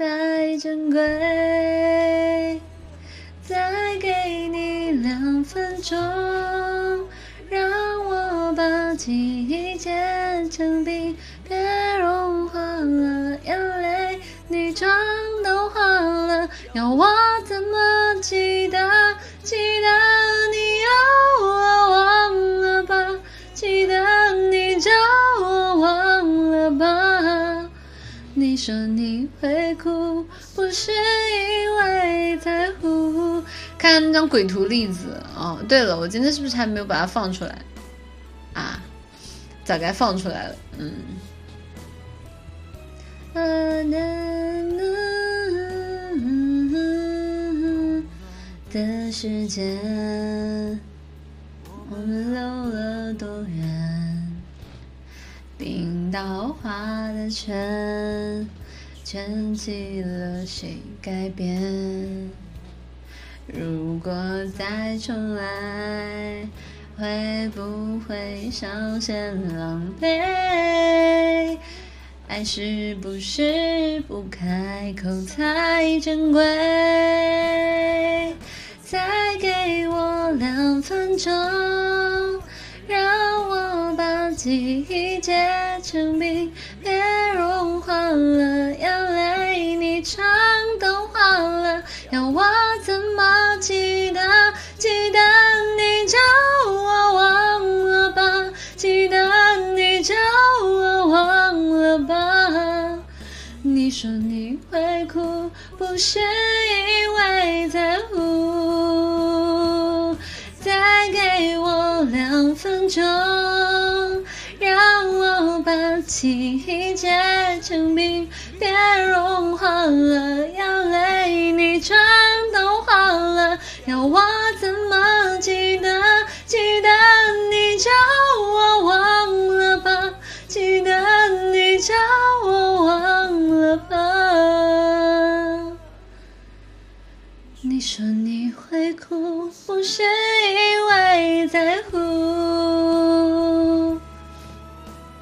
太珍贵。再给你两分钟，让我把记忆结成冰，别融化了眼泪，你妆都花了，要我说你会哭，不是因为在乎。看那张鬼图例子哦。对了，我今天是不是还没有把它放出来啊？早该放出来了。嗯。的时间，我们溜了多远？冰刀划的圈，圈起了谁改变？如果再重来，会不会稍显狼狈？爱是不是不开口才珍贵？再给我两分钟，记忆结成冰，别融化了眼泪，你妆都花了，要我怎么记得？记得你叫我忘了吧，记得你叫我忘了吧。你说你会哭，不是因为在乎。再给我两分钟，把记忆结成冰，别融化了眼泪，你妆都花了，要我怎么记得？记得你叫我忘了吧，记得你叫我忘了吧。你说你会哭，不是因为。